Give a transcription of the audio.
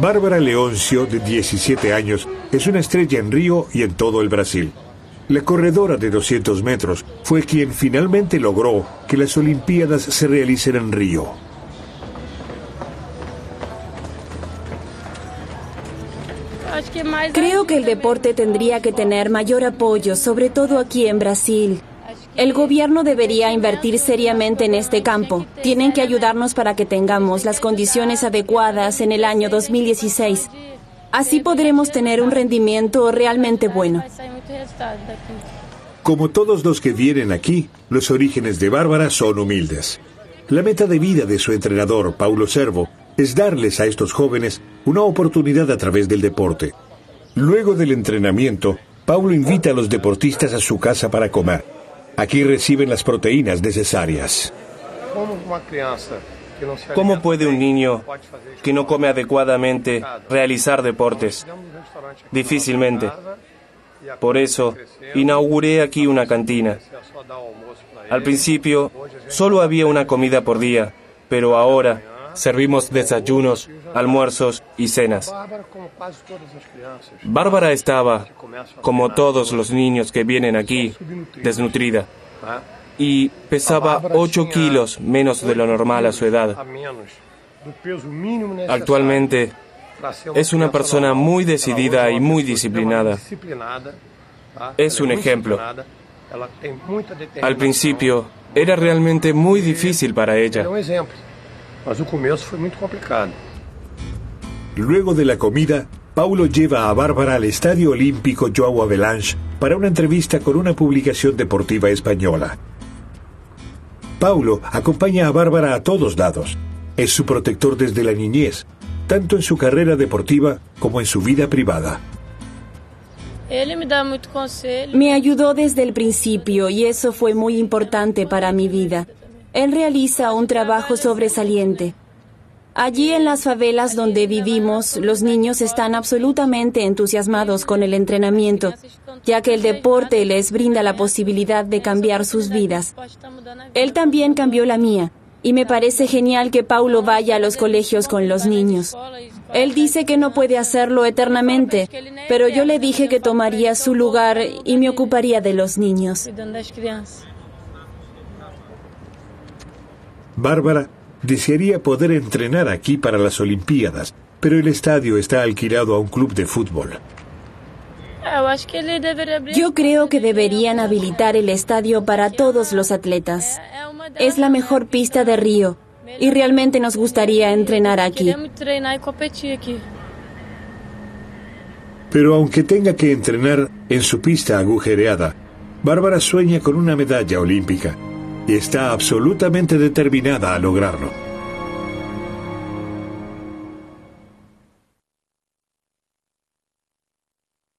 Bárbara Leoncio, de 17 años, es una estrella en Río y en todo el Brasil. La corredora de 200 metros fue quien finalmente logró que las Olimpiadas se realicen en Río. Creo que el deporte tendría que tener mayor apoyo, sobre todo aquí en Brasil. El gobierno debería invertir seriamente en este campo. Tienen que ayudarnos para que tengamos las condiciones adecuadas en el año 2016. Así podremos tener un rendimiento realmente bueno. Como todos los que vienen aquí, los orígenes de Bárbara son humildes. La meta de vida de su entrenador, Paulo Servo, es darles a estos jóvenes una oportunidad a través del deporte. Luego del entrenamiento, Paulo invita a los deportistas a su casa para comer. Aquí reciben las proteínas necesarias. ¿Cómo puede un niño que no come adecuadamente realizar deportes? Difícilmente. Por eso, inauguré aquí una cantina. Al principio, solo había una comida por día, pero ahora servimos desayunos, almuerzos y cenas. Bárbara estaba, como todos los niños que vienen aquí, desnutrida y pesaba 8 kilos menos de lo normal a su edad. Actualmente es una persona muy decidida y muy disciplinada. Es un ejemplo. Al principio era realmente muy difícil para ella. Luego de la comida, Paulo lleva a Bárbara al Estadio Olímpico Joao Avalanche para una entrevista con una publicación deportiva española. Paulo acompaña a Bárbara a todos lados. Es su protector desde la niñez, tanto en su carrera deportiva como en su vida privada. Me ayudó desde el principio y eso fue muy importante para mi vida. Él realiza un trabajo sobresaliente. Allí en las favelas donde vivimos, los niños están absolutamente entusiasmados con el entrenamiento, ya que el deporte les brinda la posibilidad de cambiar sus vidas. Él también cambió la mía, y me parece genial que Paulo vaya a los colegios con los niños. Él dice que no puede hacerlo eternamente, pero yo le dije que tomaría su lugar y me ocuparía de los niños. Bárbara desearía poder entrenar aquí para las Olimpiadas, pero el estadio está alquilado a un club de fútbol. Yo creo que deberían habilitar el estadio para todos los atletas. Es la mejor pista de Río y realmente nos gustaría entrenar aquí. Pero aunque tenga que entrenar en su pista agujereada, Bárbara sueña con una medalla olímpica y está absolutamente determinada a lograrlo.